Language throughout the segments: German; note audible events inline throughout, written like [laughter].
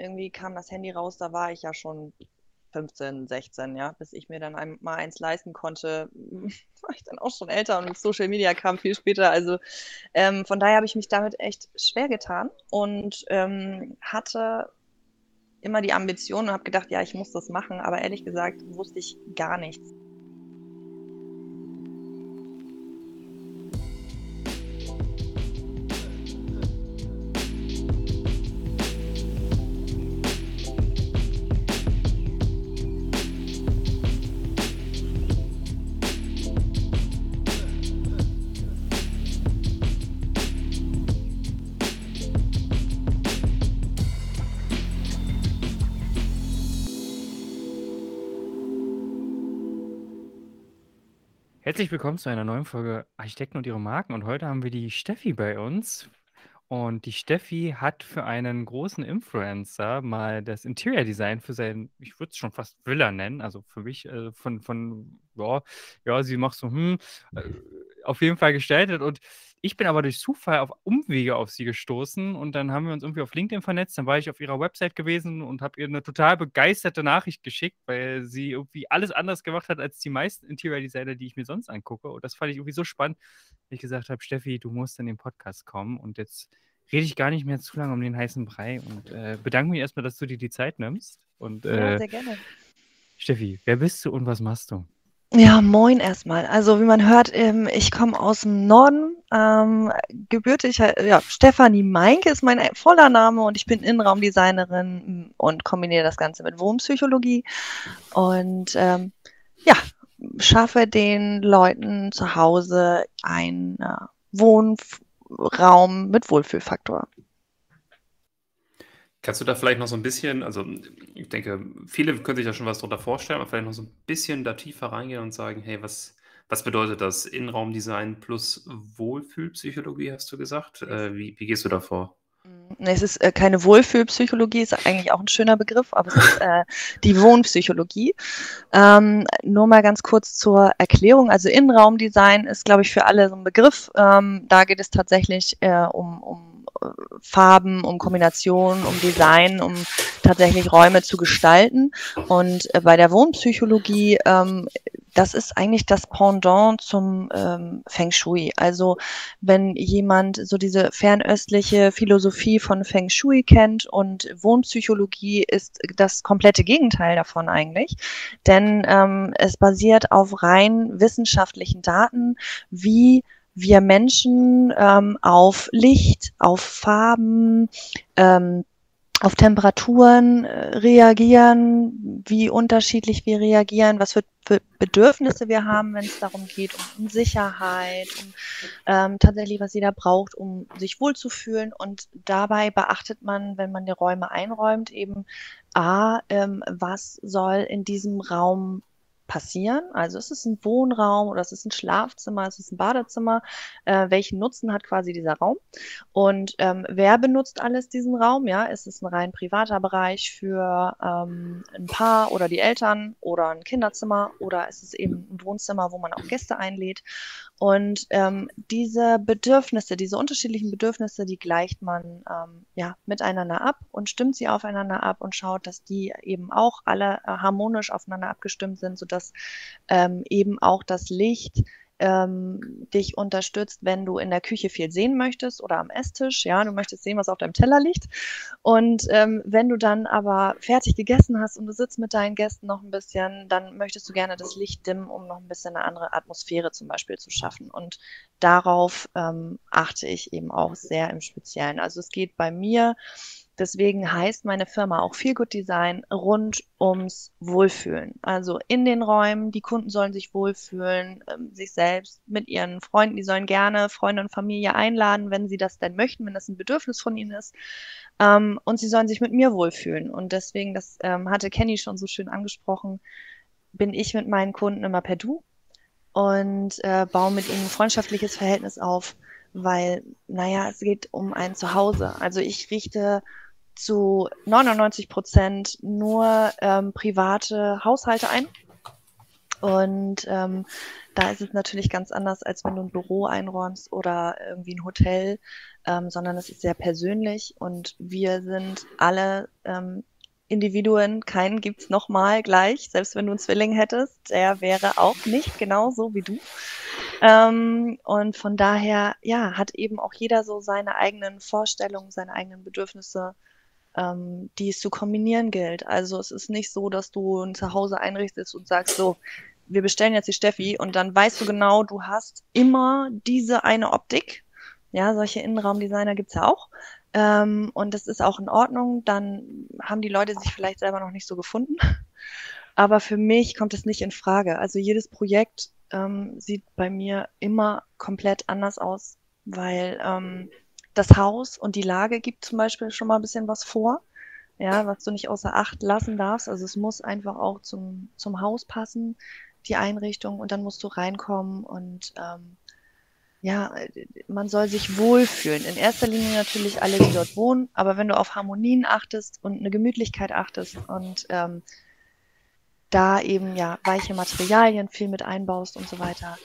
irgendwie kam das Handy raus, da war ich ja schon 15, 16, ja, bis ich mir dann ein, mal eins leisten konnte, [laughs] war ich dann auch schon älter und Social Media kam viel später. Also ähm, von daher habe ich mich damit echt schwer getan und ähm, hatte immer die Ambition und habe gedacht, ja, ich muss das machen, aber ehrlich gesagt wusste ich gar nichts. Herzlich willkommen zu einer neuen Folge Architekten und ihre Marken. Und heute haben wir die Steffi bei uns. Und die Steffi hat für einen großen Influencer mal das Interior Design für sein, ich würde es schon fast Villa nennen, also für mich äh, von, von ja, ja, sie macht so, hm, äh, auf jeden Fall gestaltet. Und ich bin aber durch Zufall auf Umwege auf sie gestoßen und dann haben wir uns irgendwie auf LinkedIn vernetzt. Dann war ich auf ihrer Website gewesen und habe ihr eine total begeisterte Nachricht geschickt, weil sie irgendwie alles anders gemacht hat als die meisten Interior Designer, die ich mir sonst angucke. Und das fand ich irgendwie so spannend, dass ich gesagt habe, Steffi, du musst in den Podcast kommen. Und jetzt rede ich gar nicht mehr zu lange um den heißen Brei und äh, bedanke mich erstmal, dass du dir die Zeit nimmst. Und, äh, ja, sehr gerne. Steffi, wer bist du und was machst du? Ja, moin erstmal. Also wie man hört, ähm, ich komme aus dem Norden, ähm, gebürtig, ja, Stefanie Meinke ist mein voller Name und ich bin Innenraumdesignerin und kombiniere das Ganze mit Wohnpsychologie und ähm, ja, schaffe den Leuten zu Hause einen äh, Wohnraum mit Wohlfühlfaktor. Kannst du da vielleicht noch so ein bisschen, also ich denke, viele können sich ja schon was darunter vorstellen, aber vielleicht noch so ein bisschen da tiefer reingehen und sagen, hey, was, was bedeutet das? Innenraumdesign plus Wohlfühlpsychologie, hast du gesagt? Äh, wie, wie gehst du da vor? Mm, es ist äh, keine Wohlfühlpsychologie, ist eigentlich auch ein schöner Begriff, aber es ist äh, [laughs] die Wohnpsychologie. Ähm, nur mal ganz kurz zur Erklärung. Also Innenraumdesign ist, glaube ich, für alle so ein Begriff. Ähm, da geht es tatsächlich äh, um, um Farben, um Kombinationen, um Design, um tatsächlich Räume zu gestalten. Und äh, bei der Wohnpsychologie, ähm, das ist eigentlich das Pendant zum ähm, Feng Shui. Also wenn jemand so diese fernöstliche Philosophie von Feng Shui kennt und Wohnpsychologie ist das komplette Gegenteil davon eigentlich, denn ähm, es basiert auf rein wissenschaftlichen Daten, wie wir Menschen ähm, auf Licht, auf Farben, ähm, auf Temperaturen äh, reagieren, wie unterschiedlich wir reagieren, was für, für Bedürfnisse wir haben, wenn es darum geht, um, Sicherheit, um ähm, tatsächlich, was jeder braucht, um sich wohlzufühlen. Und dabei beachtet man, wenn man die Räume einräumt, eben A, ähm, was soll in diesem Raum passieren. Also ist es ein Wohnraum oder ist es ein Schlafzimmer, ist es ein Badezimmer? Äh, welchen Nutzen hat quasi dieser Raum? Und ähm, wer benutzt alles diesen Raum? Ja, ist es ein rein privater Bereich für ähm, ein Paar oder die Eltern oder ein Kinderzimmer oder ist es eben ein Wohnzimmer, wo man auch Gäste einlädt? Und ähm, diese Bedürfnisse, diese unterschiedlichen Bedürfnisse, die gleicht man ähm, ja miteinander ab und stimmt sie aufeinander ab und schaut, dass die eben auch alle äh, harmonisch aufeinander abgestimmt sind, sodass ähm, eben auch das Licht ähm, dich unterstützt, wenn du in der Küche viel sehen möchtest oder am Esstisch. Ja, du möchtest sehen, was auf deinem Teller liegt. Und ähm, wenn du dann aber fertig gegessen hast und du sitzt mit deinen Gästen noch ein bisschen, dann möchtest du gerne das Licht dimmen, um noch ein bisschen eine andere Atmosphäre zum Beispiel zu schaffen. Und darauf ähm, achte ich eben auch sehr im Speziellen. Also es geht bei mir Deswegen heißt meine Firma auch Feel Good Design rund ums Wohlfühlen. Also in den Räumen, die Kunden sollen sich wohlfühlen, ähm, sich selbst mit ihren Freunden, die sollen gerne Freunde und Familie einladen, wenn sie das denn möchten, wenn das ein Bedürfnis von ihnen ist. Ähm, und sie sollen sich mit mir wohlfühlen. Und deswegen, das ähm, hatte Kenny schon so schön angesprochen, bin ich mit meinen Kunden immer per Du und äh, baue mit ihnen ein freundschaftliches Verhältnis auf, weil, naja, es geht um ein Zuhause. Also ich richte zu 99 Prozent nur ähm, private Haushalte ein. Und ähm, da ist es natürlich ganz anders, als wenn du ein Büro einräumst oder irgendwie ein Hotel, ähm, sondern es ist sehr persönlich und wir sind alle ähm, Individuen, keinen gibt's nochmal gleich, selbst wenn du einen Zwilling hättest, der wäre auch nicht genauso wie du. Ähm, und von daher, ja, hat eben auch jeder so seine eigenen Vorstellungen, seine eigenen Bedürfnisse, ähm, die es zu kombinieren gilt. Also es ist nicht so, dass du ein Zuhause einrichtest und sagst so, wir bestellen jetzt die Steffi und dann weißt du genau, du hast immer diese eine Optik. Ja, solche Innenraumdesigner gibt's ja auch. Ähm, und das ist auch in Ordnung. Dann haben die Leute sich vielleicht selber noch nicht so gefunden. Aber für mich kommt es nicht in Frage. Also jedes Projekt ähm, sieht bei mir immer komplett anders aus, weil ähm, das Haus und die Lage gibt zum Beispiel schon mal ein bisschen was vor, ja, was du nicht außer Acht lassen darfst. Also es muss einfach auch zum, zum Haus passen die Einrichtung und dann musst du reinkommen und ähm, ja, man soll sich wohlfühlen. In erster Linie natürlich alle, die dort wohnen, aber wenn du auf Harmonien achtest und eine Gemütlichkeit achtest und ähm, da eben ja weiche Materialien viel mit einbaust und so weiter,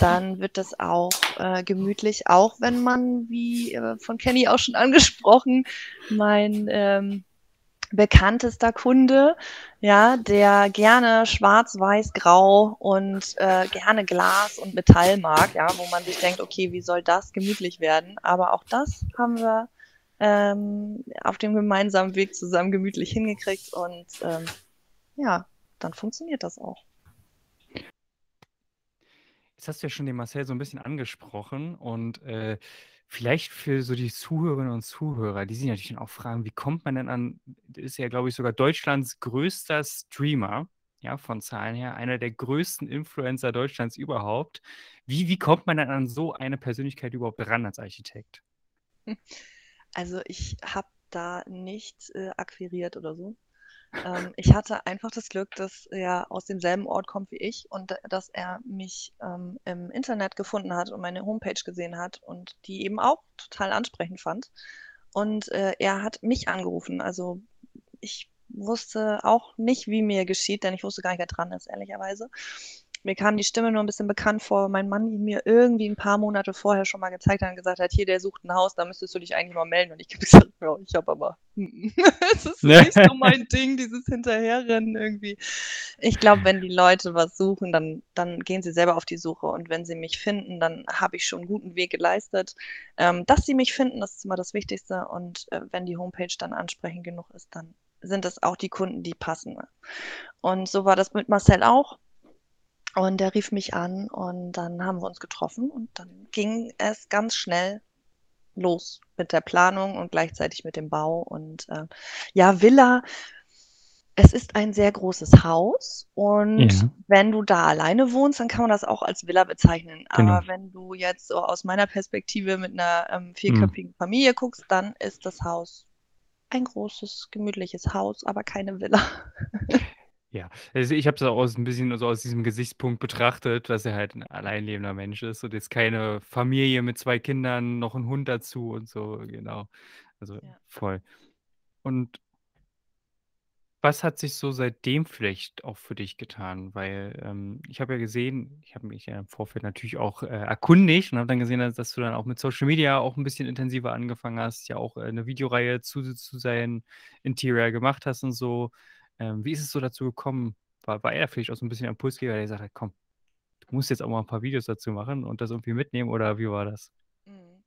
dann wird das auch äh, gemütlich, auch wenn man, wie äh, von Kenny auch schon [laughs] angesprochen, mein ähm, bekanntester Kunde, ja, der gerne schwarz, weiß, grau und äh, gerne Glas und Metall mag, ja, wo man sich denkt, okay, wie soll das gemütlich werden? Aber auch das haben wir ähm, auf dem gemeinsamen Weg zusammen gemütlich hingekriegt und ähm, ja, dann funktioniert das auch. Jetzt hast du ja schon den Marcel so ein bisschen angesprochen und äh, Vielleicht für so die Zuhörerinnen und Zuhörer, die sich natürlich auch fragen, wie kommt man denn an, ist ja, glaube ich, sogar Deutschlands größter Streamer, ja, von Zahlen her, einer der größten Influencer Deutschlands überhaupt. Wie, wie kommt man dann an so eine Persönlichkeit überhaupt ran als Architekt? [laughs] Also ich habe da nicht äh, akquiriert oder so. Ähm, ich hatte einfach das Glück, dass er aus demselben Ort kommt wie ich und dass er mich ähm, im Internet gefunden hat und meine Homepage gesehen hat und die eben auch total ansprechend fand. Und äh, er hat mich angerufen. Also ich wusste auch nicht, wie mir geschieht, denn ich wusste gar nicht, wer dran ist, ehrlicherweise. Mir kam die Stimme nur ein bisschen bekannt vor, mein Mann ihn mir irgendwie ein paar Monate vorher schon mal gezeigt hat und gesagt hat, hier, der sucht ein Haus, da müsstest du dich eigentlich mal melden. Und ich habe [laughs] gesagt, ja, ich habe aber, [laughs] es ist nicht so mein Ding, dieses Hinterherrennen irgendwie. Ich glaube, wenn die Leute was suchen, dann, dann gehen sie selber auf die Suche. Und wenn sie mich finden, dann habe ich schon einen guten Weg geleistet. Ähm, dass sie mich finden, das ist immer das Wichtigste. Und äh, wenn die Homepage dann ansprechend genug ist, dann sind es auch die Kunden, die passen. Und so war das mit Marcel auch. Und der rief mich an und dann haben wir uns getroffen und dann ging es ganz schnell los mit der Planung und gleichzeitig mit dem Bau. Und äh, ja, Villa, es ist ein sehr großes Haus und ja. wenn du da alleine wohnst, dann kann man das auch als Villa bezeichnen. Genau. Aber wenn du jetzt so aus meiner Perspektive mit einer ähm, vierköpfigen mhm. Familie guckst, dann ist das Haus ein großes, gemütliches Haus, aber keine Villa. [laughs] Ja, also ich habe es auch aus ein bisschen so aus diesem Gesichtspunkt betrachtet, dass er halt ein alleinlebender Mensch ist und jetzt keine Familie mit zwei Kindern, noch ein Hund dazu und so, genau. Also Ja. voll. Und was hat sich so seitdem vielleicht auch für dich getan? Weil ähm, ich habe ja gesehen, ich habe mich ja im Vorfeld natürlich auch äh, erkundigt und habe dann gesehen, dass, dass du dann auch mit Social Media auch ein bisschen intensiver angefangen hast, ja auch äh, eine Videoreihe zu, zu sein Interior gemacht hast und so. Ähm, wie ist es so dazu gekommen? War, war er vielleicht auch so ein bisschen Impulsgeber, der gesagt hat, komm, du musst jetzt auch mal ein paar Videos dazu machen und das irgendwie mitnehmen oder wie war das? Mhm.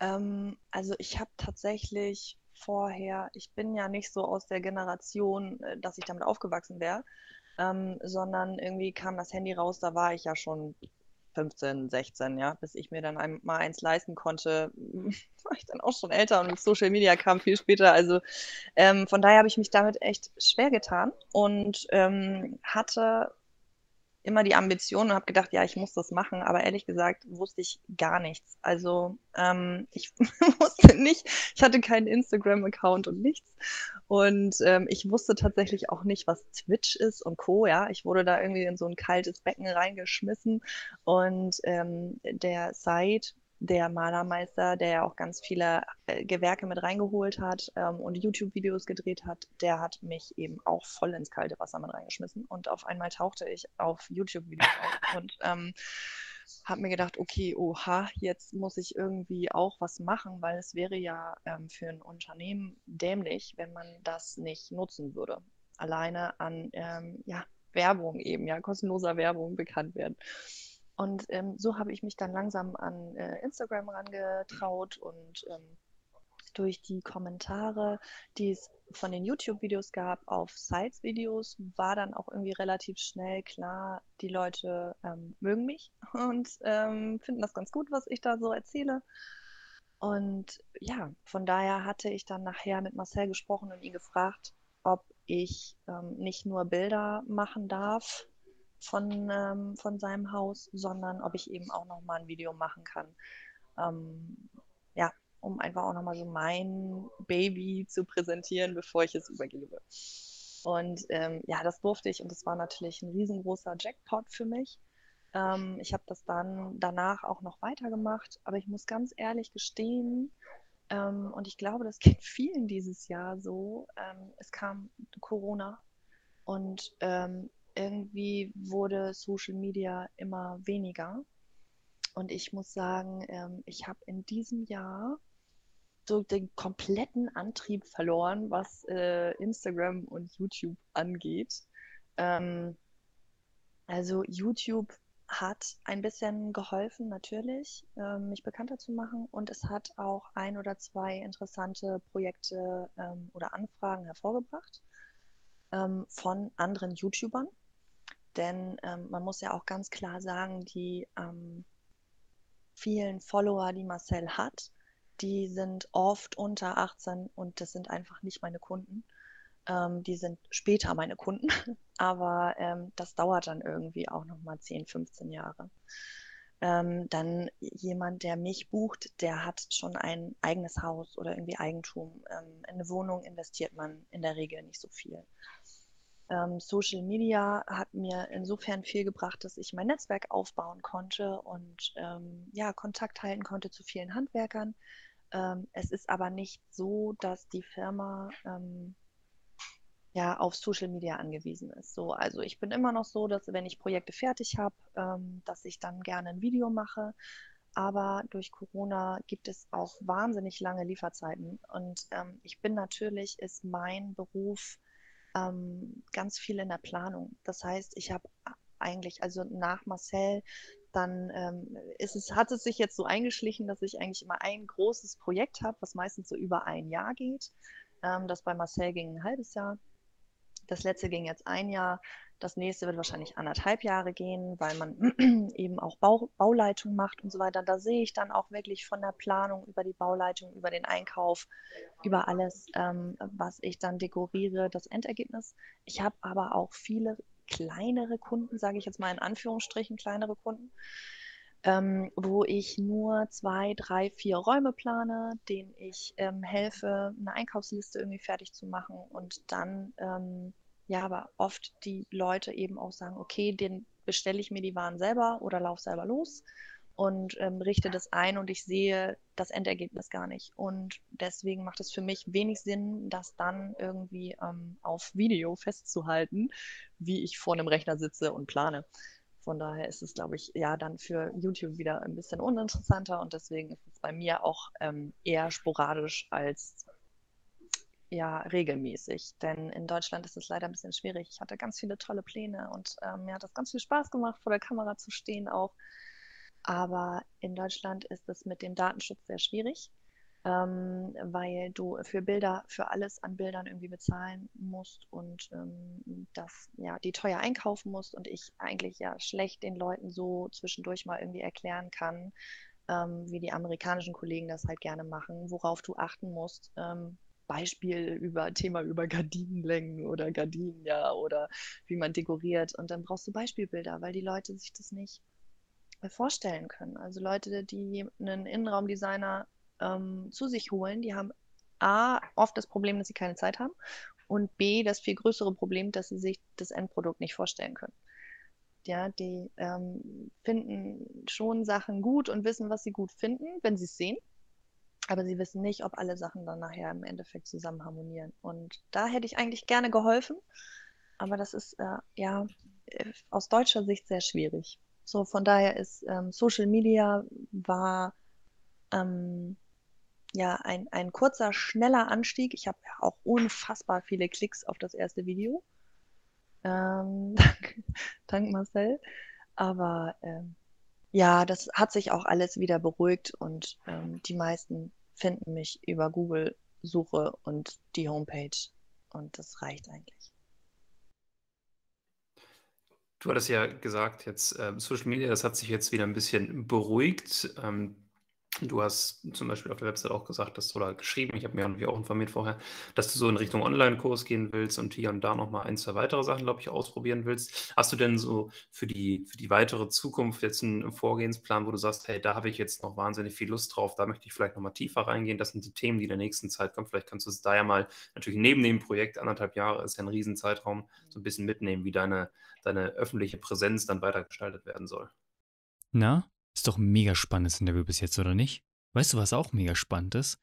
Ähm, also ich habe tatsächlich vorher, ich bin ja nicht so aus der Generation, äh, dass ich damit aufgewachsen wäre, ähm, sondern irgendwie kam das Handy raus, da war ich ja schon 15, 16, ja, bis ich mir dann ein, mal eins leisten konnte, [laughs] war ich dann auch schon älter und Social Media kam viel später. Also ähm, von daher habe ich mich damit echt schwer getan und ähm, hatte immer die Ambition und habe gedacht, ja, ich muss das machen, aber ehrlich gesagt wusste ich gar nichts. Also ähm, ich [laughs] wusste nicht, ich hatte keinen Instagram-Account und nichts. Und ähm, ich wusste tatsächlich auch nicht, was Twitch ist und Co. Ja, ich wurde da irgendwie in so ein kaltes Becken reingeschmissen und ähm, der Site der Malermeister, der ja auch ganz viele äh, Gewerke mit reingeholt hat ähm, und YouTube-Videos gedreht hat, der hat mich eben auch voll ins kalte Wasser mit reingeschmissen. Und auf einmal tauchte ich auf YouTube-Videos auf [laughs] und ähm, habe mir gedacht, okay, oha, jetzt muss ich irgendwie auch was machen, weil es wäre ja ähm, für ein Unternehmen dämlich, wenn man das nicht nutzen würde. Alleine an ähm, ja, Werbung eben, ja, kostenloser Werbung bekannt werden. Und ähm, so habe ich mich dann langsam an äh, Instagram rangetraut und ähm, durch die Kommentare, die es von den YouTube-Videos gab auf Sites-Videos, war dann auch irgendwie relativ schnell klar, die Leute ähm, mögen mich [laughs] und ähm, finden das ganz gut, was ich da so erzähle. Und ja, von daher hatte ich dann nachher mit Marcel gesprochen und ihn gefragt, ob ich ähm, nicht nur Bilder machen darf von, ähm, von seinem Haus, sondern ob ich eben auch nochmal ein Video machen kann. Ähm, ja, um einfach auch nochmal so mein Baby zu präsentieren, bevor ich es übergebe. Und ähm, ja, das durfte ich und das war natürlich ein riesengroßer Jackpot für mich. Ähm, ich habe das dann danach auch noch weitergemacht, aber ich muss ganz ehrlich gestehen, ähm, und ich glaube, das geht vielen dieses Jahr so, ähm, es kam Corona und ähm, irgendwie wurde Social Media immer weniger. Und ich muss sagen, ähm, ich habe in diesem Jahr so den kompletten Antrieb verloren, was äh, Instagram und YouTube angeht. Ähm, also YouTube hat ein bisschen geholfen, natürlich, ähm, mich bekannter zu machen und es hat auch ein oder zwei interessante Projekte ähm, oder Anfragen hervorgebracht ähm, von anderen YouTubern. Denn ähm, man muss ja auch ganz klar sagen, die ähm, vielen Follower, die Marcel hat, die sind oft unter 18 und das sind einfach nicht meine Kunden. Ähm, die sind später meine Kunden, [laughs] aber ähm, das dauert dann irgendwie auch nochmal 10, 15 Jahre. Ähm, dann jemand, der mich bucht, der hat schon ein eigenes Haus oder irgendwie Eigentum. Ähm, in eine Wohnung investiert man in der Regel nicht so viel. Ähm, Social Media hat mir insofern viel gebracht, dass ich mein Netzwerk aufbauen konnte und ähm, ja, Kontakt halten konnte zu vielen Handwerkern. Ähm, es ist aber nicht so, dass die Firma ähm, ja auf Social Media angewiesen ist. So, also ich bin immer noch so, dass wenn ich Projekte fertig habe, ähm, dass ich dann gerne ein Video mache. Aber durch Corona gibt es auch wahnsinnig lange Lieferzeiten. Und ähm, ich bin natürlich, ist mein Beruf ähm, ganz viel in der Planung. Das heißt, ich habe eigentlich, also nach Marcel, dann ähm, ist es, hat es sich jetzt so eingeschlichen, dass ich eigentlich immer ein großes Projekt habe, was meistens so über ein Jahr geht. Ähm, das bei Marcel ging ein halbes Jahr. Das letzte ging jetzt ein Jahr. Das nächste wird wahrscheinlich anderthalb Jahre gehen, weil man [clears throat] eben auch Bau, Bauleitung macht und so weiter. Da sehe ich dann auch wirklich von der Planung über die Bauleitung, über den Einkauf, über alles, ähm, was ich dann dekoriere, das Endergebnis. Ich habe aber auch viele kleinere Kunden, sage ich jetzt mal in Anführungsstrichen, kleinere Kunden, ähm, wo ich nur zwei, drei, vier Räume plane, denen ich ähm, helfe, eine Einkaufsliste irgendwie fertig zu machen und dann, ähm, ja, aber oft die Leute eben auch sagen, okay, den bestelle ich mir die Waren selber oder laufe selber los und ähm, richte das ein und ich sehe das Endergebnis gar nicht. Und deswegen macht es für mich wenig Sinn, das dann irgendwie ähm, auf Video festzuhalten, wie ich vor einem Rechner sitze und plane. Von daher ist es, glaube ich, ja dann für YouTube wieder ein bisschen uninteressanter und deswegen ist es bei mir auch ähm, eher sporadisch als ja regelmäßig. Denn in Deutschland ist es leider ein bisschen schwierig. Ich hatte ganz viele tolle Pläne und ähm, mir hat das ganz viel Spaß gemacht, vor der Kamera zu stehen auch. Aber in Deutschland ist es mit dem Datenschutz sehr schwierig ähm, weil du für Bilder, für alles an Bildern irgendwie bezahlen musst und ähm, das ja die teuer einkaufen musst und ich eigentlich ja schlecht den Leuten so zwischendurch mal irgendwie erklären kann, ähm, wie die amerikanischen Kollegen das halt gerne machen, worauf du achten musst. Ähm, Beispiel über Thema über Gardinenlängen oder Gardinen, ja, oder wie man dekoriert. Und dann brauchst du Beispielbilder, weil die Leute sich das nicht vorstellen können. Also Leute, die einen Innenraumdesigner ähm, zu sich holen, die haben A, oft das Problem, dass sie keine Zeit haben und B, das viel größere Problem, dass sie sich das Endprodukt nicht vorstellen können. Ja, die ähm, finden schon Sachen gut und wissen, was sie gut finden, wenn sie es sehen. Aber sie wissen nicht, ob alle Sachen dann nachher im Endeffekt zusammen harmonieren. Und da hätte ich eigentlich gerne geholfen. Aber das ist äh, ja äh, aus deutscher Sicht sehr schwierig. So, von daher ist ähm, Social Media war ähm, ja ein, ein kurzer, schneller Anstieg. Ich habe ja auch unfassbar viele Klicks auf das erste Video. Ähm, [laughs] dank, dank Marcel. Aber ähm, ja, das hat sich auch alles wieder beruhigt und ähm, die meisten finden mich über Google-Suche und die Homepage. Und das reicht eigentlich. Du hattest ja gesagt, jetzt äh, Social Media, das hat sich jetzt wieder ein bisschen beruhigt. Ähm, Du hast zum Beispiel auf der Website auch gesagt, dass du oder geschrieben, ich habe mir irgendwie auch informiert vorher, dass du so in Richtung Online-Kurs gehen willst und hier und da noch mal ein, zwei weitere Sachen, glaube ich, ausprobieren willst. Hast du denn so für die für die weitere Zukunft jetzt einen Vorgehensplan, wo du sagst: „Hey, da habe ich jetzt noch wahnsinnig viel Lust drauf, da möchte ich vielleicht noch mal tiefer reingehen. Das sind die Themen, die in der nächsten Zeit kommen.“ Vielleicht kannst du es da ja mal natürlich neben dem Projekt, anderthalb Jahre ist ja ein Riesenzeitraum, so ein bisschen mitnehmen, wie deine deine öffentliche Präsenz dann weiter gestaltet werden soll. Na? Ist doch ein mega spannendes Interview bis jetzt, oder nicht? Weißt du, was auch mega spannend ist?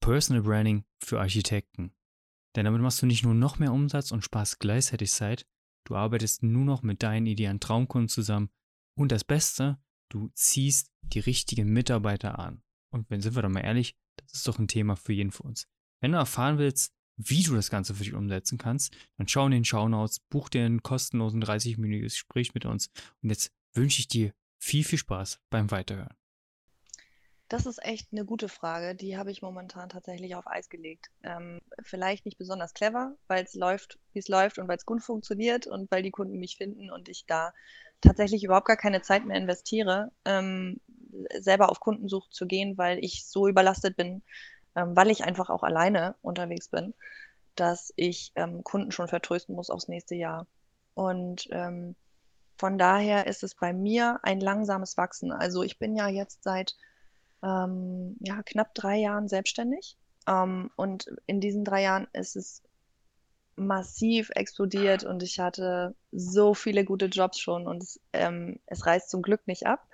Personal Branding für Architekten. Denn damit machst du nicht nur noch mehr Umsatz und sparst gleichzeitig Zeit, du arbeitest nur noch mit deinen idealen Traumkunden zusammen und das Beste, du ziehst die richtigen Mitarbeiter an. Und wenn sind wir doch mal ehrlich, das ist doch ein Thema für jeden von uns. Wenn du erfahren willst, wie du das Ganze für dich umsetzen kannst, dann schau in den Shownotes, buch dir einen kostenlosen 30-minütiges Gespräch mit uns und jetzt wünsche ich dir viel, viel Spaß beim Weiterhören. Das ist echt eine gute Frage. Die habe ich momentan tatsächlich auf Eis gelegt. Ähm, vielleicht nicht besonders clever, weil es läuft, wie es läuft und weil es gut funktioniert und weil die Kunden mich finden und ich da tatsächlich überhaupt gar keine Zeit mehr investiere, ähm, selber auf Kundensuche zu gehen, weil ich so überlastet bin, ähm, weil ich einfach auch alleine unterwegs bin, dass ich ähm, Kunden schon vertrösten muss aufs nächste Jahr. Und ähm, von daher ist es bei mir ein langsames Wachsen. Also ich bin ja jetzt seit ähm, ja, knapp drei Jahren selbstständig. Ähm, und in diesen drei Jahren ist es massiv explodiert und ich hatte so viele gute Jobs schon und es, ähm, es reißt zum Glück nicht ab.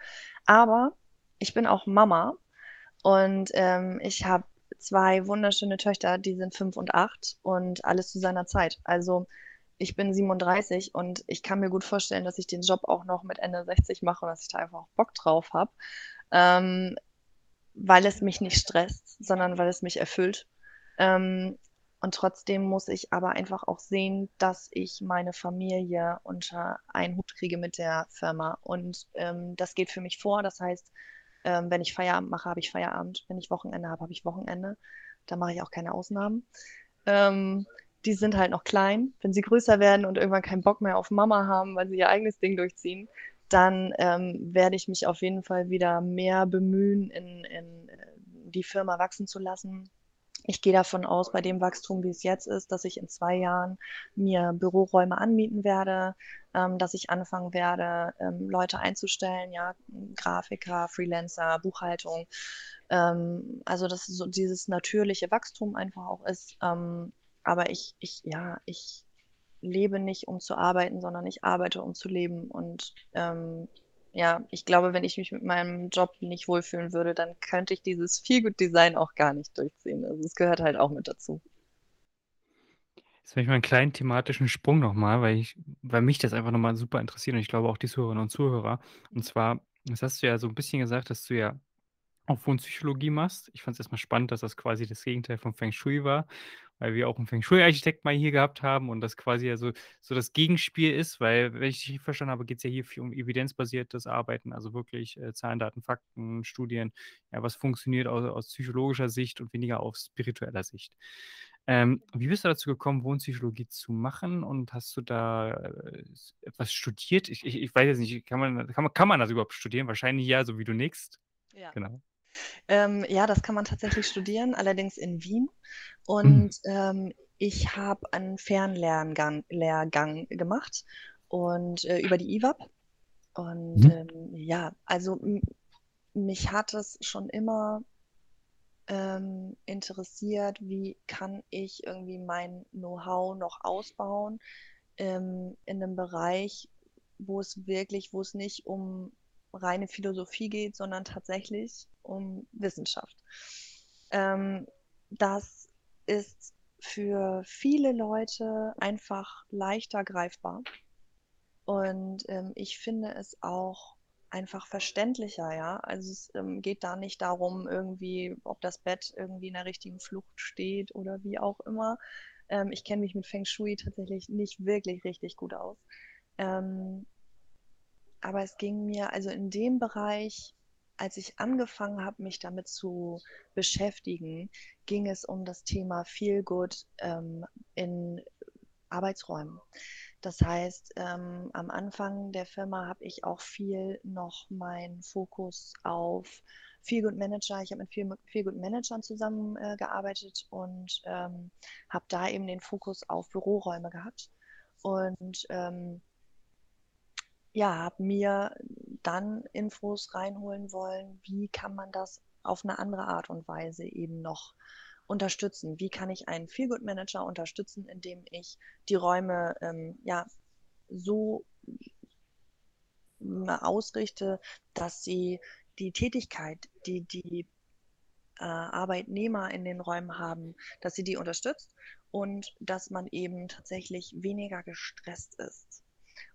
Aber ich bin auch Mama und ähm, ich habe zwei wunderschöne Töchter, die sind fünf und acht und alles zu seiner Zeit. Also ich bin 37 und ich kann mir gut vorstellen, dass ich den Job auch noch mit Ende 60 mache und dass ich da einfach Bock drauf habe, ähm, weil es mich nicht stresst, sondern weil es mich erfüllt. Ähm, und trotzdem muss ich aber einfach auch sehen, dass ich meine Familie unter einen Hut kriege mit der Firma. Und ähm, das geht für mich vor. Das heißt, ähm, wenn ich Feierabend mache, habe ich Feierabend. Wenn ich Wochenende habe, habe ich Wochenende. Da mache ich auch keine Ausnahmen. Ähm, die sind halt noch klein. Wenn sie größer werden und irgendwann keinen Bock mehr auf Mama haben, weil sie ihr eigenes Ding durchziehen, dann ähm, werde ich mich auf jeden Fall wieder mehr bemühen, in, in äh, die Firma wachsen zu lassen. Ich gehe davon aus, bei dem Wachstum, wie es jetzt ist, dass ich in zwei Jahren mir Büroräume anmieten werde, ähm, dass ich anfangen werde, ähm, Leute einzustellen, ja, Grafiker, Freelancer, Buchhaltung. Ähm, also, dass so dieses natürliche Wachstum einfach auch ist. Aber ich, ich, ja, ich lebe nicht, um zu arbeiten, sondern ich arbeite, um zu leben. Und ähm, ja, ich glaube, wenn ich mich mit meinem Job nicht wohlfühlen würde, dann könnte ich dieses Feelgood-Design auch gar nicht durchziehen. Also es gehört halt auch mit dazu. Jetzt will ich mal einen kleinen thematischen Sprung nochmal, weil ich, weil mich das einfach nochmal super interessiert und ich glaube auch die Zuhörerinnen und Zuhörer. Und zwar, das hast du ja so ein bisschen gesagt, dass du ja auch Wohnpsychologie machst. Ich fand es erstmal spannend, dass das quasi das Gegenteil von Feng Shui war, weil wir auch einen Feng Shui-Architekt mal hier gehabt haben und das quasi ja so, so das Gegenspiel ist, weil, wenn ich dich verstanden habe, geht es ja hier viel um evidenzbasiertes Arbeiten, also wirklich äh, Zahlen, Daten, Fakten, Studien, ja, was funktioniert aus, aus psychologischer Sicht und weniger aus spiritueller Sicht. Ähm, wie bist du dazu gekommen, Wohnpsychologie zu machen und hast du da äh, etwas studiert? Ich, ich, ich weiß jetzt nicht, kann man, kann, man, kann man das überhaupt studieren? Wahrscheinlich ja, so wie du nix. Ja. Genau. Ähm, ja, das kann man tatsächlich studieren, allerdings in Wien. Und ähm, ich habe einen Fernlehrgang Lehrgang gemacht und äh, über die IWAP. Und Mhm. ähm, ja, also mich hat es schon immer ähm, interessiert, wie kann ich irgendwie mein Know-how noch ausbauen ähm, in einem Bereich, wo es wirklich, wo es nicht um reine Philosophie geht, sondern tatsächlich um Wissenschaft. Ähm, das ist für viele Leute einfach leichter greifbar. Und ähm, ich finde es auch einfach verständlicher, ja. Also es ähm, geht da nicht darum, irgendwie, ob das Bett irgendwie in der richtigen Flucht steht oder wie auch immer. Ähm, ich kenne mich mit Feng Shui tatsächlich nicht wirklich richtig gut aus. Ähm, aber es ging mir also in dem Bereich, als ich angefangen habe, mich damit zu beschäftigen, ging es um das Thema Feel Good ähm, in Arbeitsräumen. Das heißt, ähm, am Anfang der Firma habe ich auch viel noch meinen Fokus auf Feel Good Manager. Ich habe mit Feel, Feel Good Managern zusammengearbeitet äh, und ähm, habe da eben den Fokus auf Büroräume gehabt. Und ähm, ja, habe mir dann Infos reinholen wollen, wie kann man das auf eine andere Art und Weise eben noch unterstützen? Wie kann ich einen Feelgood Manager unterstützen, indem ich die Räume ähm, ja so ausrichte, dass sie die Tätigkeit, die die äh, Arbeitnehmer in den Räumen haben, dass sie die unterstützt und dass man eben tatsächlich weniger gestresst ist.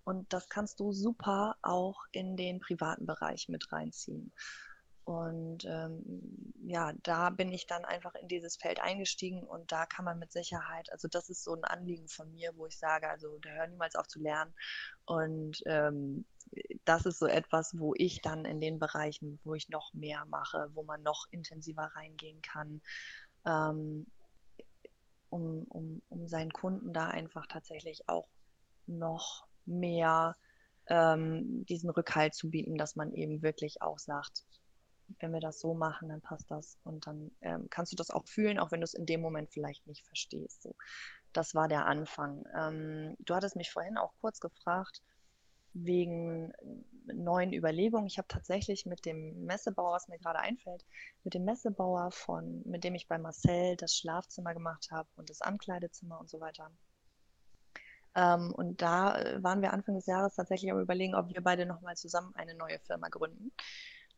Und das kannst du super auch in den privaten Bereich mit reinziehen. Und ähm, ja, da bin ich dann einfach in dieses Feld eingestiegen und da kann man mit Sicherheit, also das ist so ein Anliegen von mir, wo ich sage, also da hör niemals auf zu lernen. Und ähm, das ist so etwas, wo ich dann in den Bereichen, wo ich noch mehr mache, wo man noch intensiver reingehen kann, ähm, um, um, um seinen Kunden da einfach tatsächlich auch noch mehr ähm, diesen Rückhalt zu bieten, dass man eben wirklich auch sagt, wenn wir das so machen, dann passt das. Und dann ähm, kannst du das auch fühlen, auch wenn du es in dem Moment vielleicht nicht verstehst. So, das war der Anfang. Ähm, du hattest mich vorhin auch kurz gefragt, wegen neuen Überlegungen. Ich habe tatsächlich mit dem Messebauer, was mir gerade einfällt, mit dem Messebauer von, mit dem ich bei Marcel das Schlafzimmer gemacht habe und das Ankleidezimmer und so weiter. Ähm, und da äh, waren wir Anfang des Jahres tatsächlich am überlegen, ob wir beide nochmal zusammen eine neue Firma gründen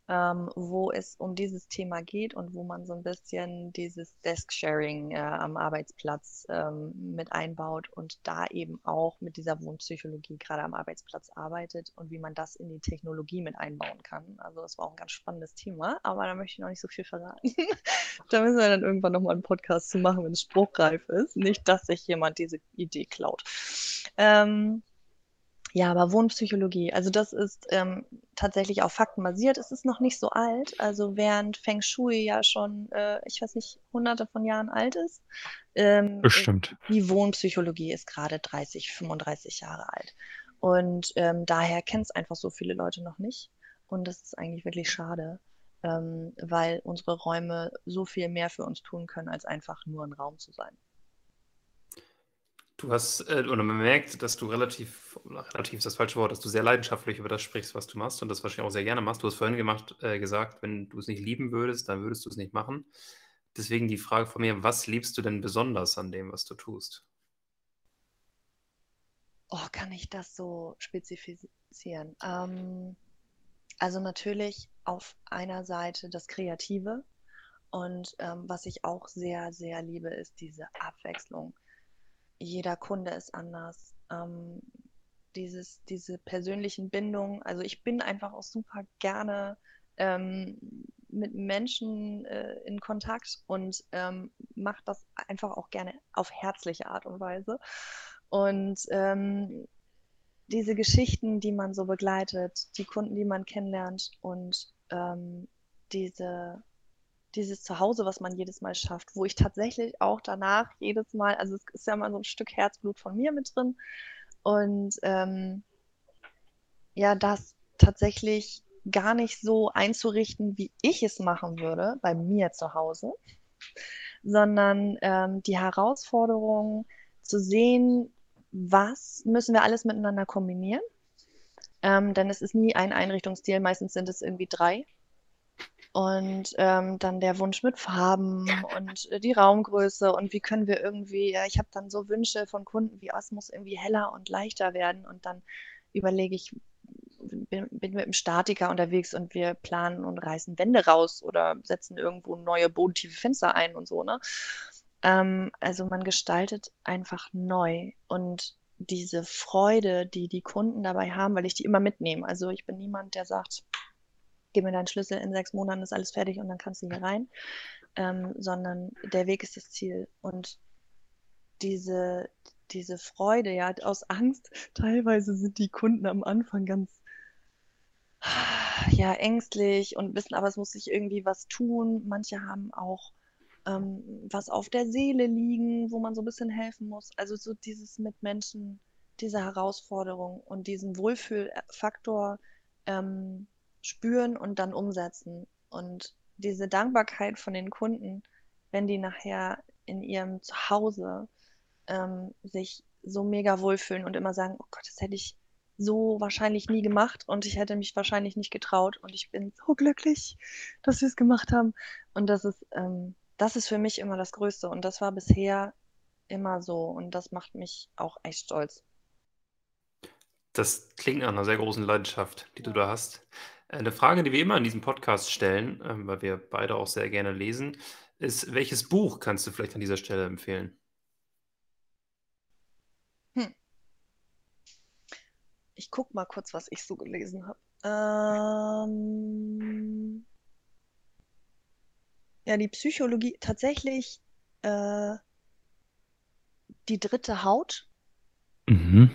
ähm, wo es um dieses Thema geht und wo man so ein bisschen dieses Desk-Sharing äh, am Arbeitsplatz ähm, mit einbaut und da eben auch mit dieser Wohnpsychologie gerade am Arbeitsplatz arbeitet und wie man das in die Technologie mit einbauen kann. Also das war auch ein ganz spannendes Thema, aber da möchte ich noch nicht so viel verraten. [laughs] da müssen wir dann irgendwann nochmal einen Podcast zu machen, wenn es spruchreif ist. Nicht, dass sich jemand diese Idee klaut. Ähm, ja, aber Wohnpsychologie, also das ist ähm, tatsächlich auf Fakten basiert. Es ist noch nicht so alt. Also während Feng Shui ja schon, äh, ich weiß nicht, hunderte von Jahren alt ist. Ähm, Bestimmt. Die Wohnpsychologie ist gerade 30, 35 Jahre alt. Und ähm, daher kennen es einfach so viele Leute noch nicht. Und das ist eigentlich wirklich schade, ähm, weil unsere Räume so viel mehr für uns tun können, als einfach nur ein Raum zu sein. Du hast, äh, oder man merkt, dass du relativ, relativ ist das falsche Wort, dass du sehr leidenschaftlich über das sprichst, was du machst und das wahrscheinlich auch sehr gerne machst. Du hast vorhin gemacht, äh, gesagt, wenn du es nicht lieben würdest, dann würdest du es nicht machen. Deswegen die Frage von mir, was liebst du denn besonders an dem, was du tust? Oh, kann ich das so spezifizieren? Ähm, also natürlich auf einer Seite das Kreative und ähm, was ich auch sehr, sehr liebe, ist diese Abwechslung jeder Kunde ist anders. Ähm, dieses, diese persönlichen Bindungen, also ich bin einfach auch super gerne ähm, mit Menschen äh, in Kontakt und ähm, mache das einfach auch gerne auf herzliche Art und Weise. Und ähm, diese Geschichten, die man so begleitet, die Kunden, die man kennenlernt und ähm, diese dieses Zuhause, was man jedes Mal schafft, wo ich tatsächlich auch danach jedes Mal, also es ist ja mal so ein Stück Herzblut von mir mit drin und ähm, ja, das tatsächlich gar nicht so einzurichten, wie ich es machen würde bei mir zu Hause, sondern ähm, die Herausforderung zu sehen, was müssen wir alles miteinander kombinieren. Ähm, denn es ist nie ein Einrichtungsstil, meistens sind es irgendwie drei und ähm, dann der Wunsch mit Farben und äh, die Raumgröße und wie können wir irgendwie, ja, ich habe dann so Wünsche von Kunden, wie oh, es muss irgendwie heller und leichter werden und dann überlege ich, bin, bin mit einem Statiker unterwegs und wir planen und reißen Wände raus oder setzen irgendwo neue bodentiefe Fenster ein und so, ne? Ähm, also man gestaltet einfach neu und diese Freude, die die Kunden dabei haben, weil ich die immer mitnehme. Also ich bin niemand, der sagt, gib mir deinen Schlüssel, in sechs Monaten ist alles fertig und dann kannst du hier rein, ähm, sondern der Weg ist das Ziel. Und diese, diese Freude, ja, aus Angst, [laughs] teilweise sind die Kunden am Anfang ganz ja, ängstlich und wissen aber, es muss sich irgendwie was tun. Manche haben auch ähm, was auf der Seele liegen, wo man so ein bisschen helfen muss. Also so dieses mit Menschen, diese Herausforderung und diesen Wohlfühlfaktor ähm, spüren und dann umsetzen. Und diese Dankbarkeit von den Kunden, wenn die nachher in ihrem Zuhause ähm, sich so mega wohlfühlen und immer sagen, oh Gott, das hätte ich so wahrscheinlich nie gemacht und ich hätte mich wahrscheinlich nicht getraut und ich bin so glücklich, dass wir es gemacht haben. Und das ist, ähm, das ist für mich immer das Größte und das war bisher immer so und das macht mich auch echt stolz. Das klingt nach einer sehr großen Leidenschaft, die du da hast. Eine Frage, die wir immer in diesem Podcast stellen, ähm, weil wir beide auch sehr gerne lesen, ist, welches Buch kannst du vielleicht an dieser Stelle empfehlen? Hm. Ich guck mal kurz, was ich so gelesen habe. Ähm, ja, die Psychologie, tatsächlich äh, die dritte Haut Mhm.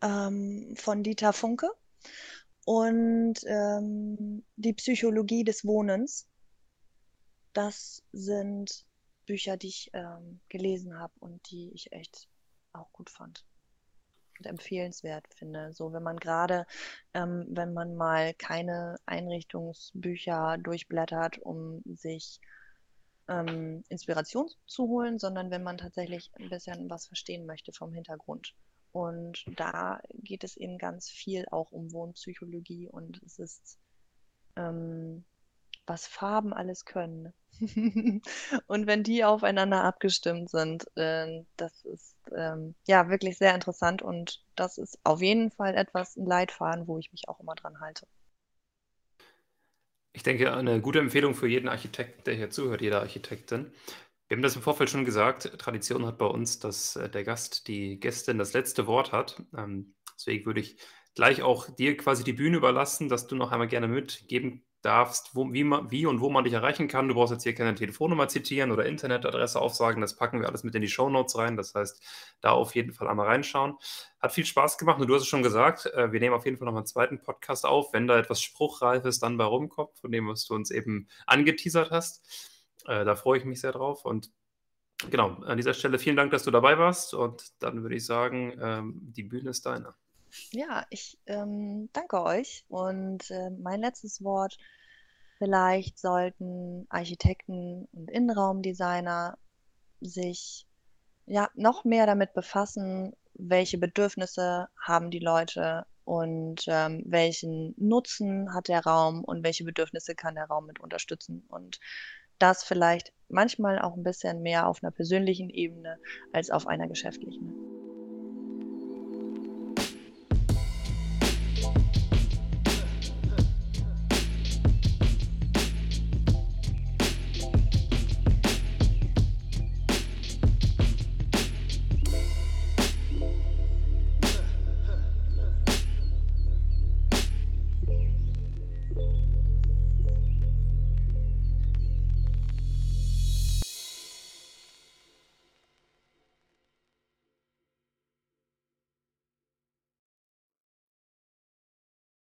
ähm, von Dieter Funke und ähm, die Psychologie des Wohnens. Das sind Bücher, die ich ähm, gelesen habe und die ich echt auch gut fand und empfehlenswert finde. So, wenn man gerade, ähm, wenn man mal keine Einrichtungsbücher durchblättert, um sich ähm, Inspiration zu holen, sondern wenn man tatsächlich ein bisschen was verstehen möchte vom Hintergrund. Und da geht es eben ganz viel auch um Wohnpsychologie und es ist, ähm, was Farben alles können. [laughs] und wenn die aufeinander abgestimmt sind, äh, das ist ähm, ja wirklich sehr interessant und das ist auf jeden Fall etwas, ein Leitfaden, wo ich mich auch immer dran halte. Ich denke, eine gute Empfehlung für jeden Architekten, der hier zuhört, jeder Architektin. Wir haben das im Vorfeld schon gesagt. Tradition hat bei uns, dass äh, der Gast, die Gästin das letzte Wort hat. Ähm, deswegen würde ich gleich auch dir quasi die Bühne überlassen, dass du noch einmal gerne mitgeben darfst, wo, wie, wie und wo man dich erreichen kann. Du brauchst jetzt hier keine Telefonnummer zitieren oder Internetadresse aufsagen. Das packen wir alles mit in die Show Notes rein. Das heißt, da auf jeden Fall einmal reinschauen. Hat viel Spaß gemacht und du hast es schon gesagt, äh, wir nehmen auf jeden Fall noch einen zweiten Podcast auf, wenn da etwas Spruchreifes dann bei rumkommt, von dem, was du uns eben angeteasert hast. Äh, da freue ich mich sehr drauf. Und genau, an dieser Stelle vielen Dank, dass du dabei warst. Und dann würde ich sagen, ähm, die Bühne ist deine. Ja, ich ähm, danke euch. Und äh, mein letztes Wort, vielleicht sollten Architekten und Innenraumdesigner sich ja noch mehr damit befassen, welche Bedürfnisse haben die Leute und ähm, welchen Nutzen hat der Raum und welche Bedürfnisse kann der Raum mit unterstützen. Und das vielleicht manchmal auch ein bisschen mehr auf einer persönlichen Ebene als auf einer geschäftlichen.